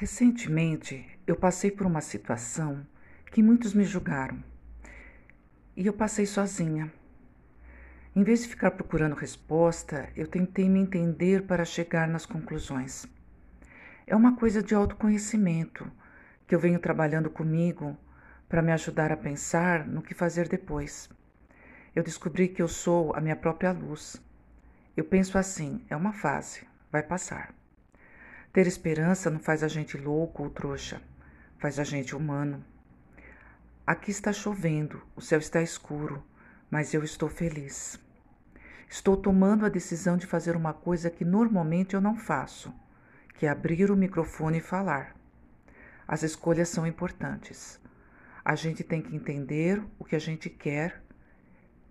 Recentemente, eu passei por uma situação que muitos me julgaram. E eu passei sozinha. Em vez de ficar procurando resposta, eu tentei me entender para chegar nas conclusões. É uma coisa de autoconhecimento que eu venho trabalhando comigo para me ajudar a pensar no que fazer depois. Eu descobri que eu sou a minha própria luz. Eu penso assim: é uma fase, vai passar. Ter esperança não faz a gente louco ou trouxa, faz a gente humano. Aqui está chovendo, o céu está escuro, mas eu estou feliz. Estou tomando a decisão de fazer uma coisa que normalmente eu não faço, que é abrir o microfone e falar. As escolhas são importantes. A gente tem que entender o que a gente quer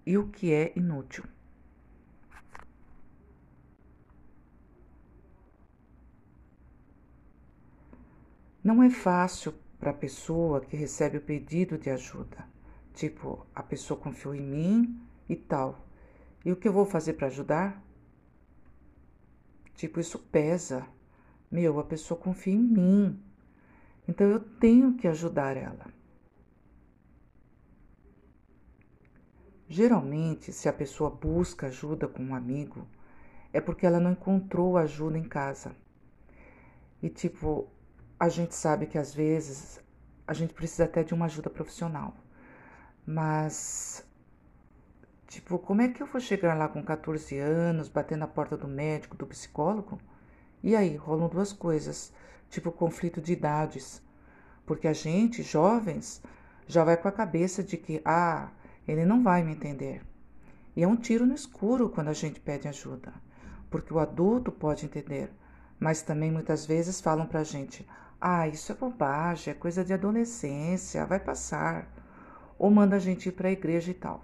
e o que é inútil. Não é fácil para a pessoa que recebe o pedido de ajuda. Tipo, a pessoa confiou em mim e tal. E o que eu vou fazer para ajudar? Tipo, isso pesa. Meu, a pessoa confia em mim. Então eu tenho que ajudar ela. Geralmente, se a pessoa busca ajuda com um amigo, é porque ela não encontrou ajuda em casa. E tipo, a gente sabe que às vezes a gente precisa até de uma ajuda profissional. Mas, tipo, como é que eu vou chegar lá com 14 anos, bater na porta do médico, do psicólogo? E aí, rolam duas coisas, tipo conflito de idades. Porque a gente, jovens, já vai com a cabeça de que, ah, ele não vai me entender. E é um tiro no escuro quando a gente pede ajuda. Porque o adulto pode entender, mas também muitas vezes falam pra gente: ah, isso é bobagem, é coisa de adolescência, vai passar. Ou manda a gente ir para a igreja e tal.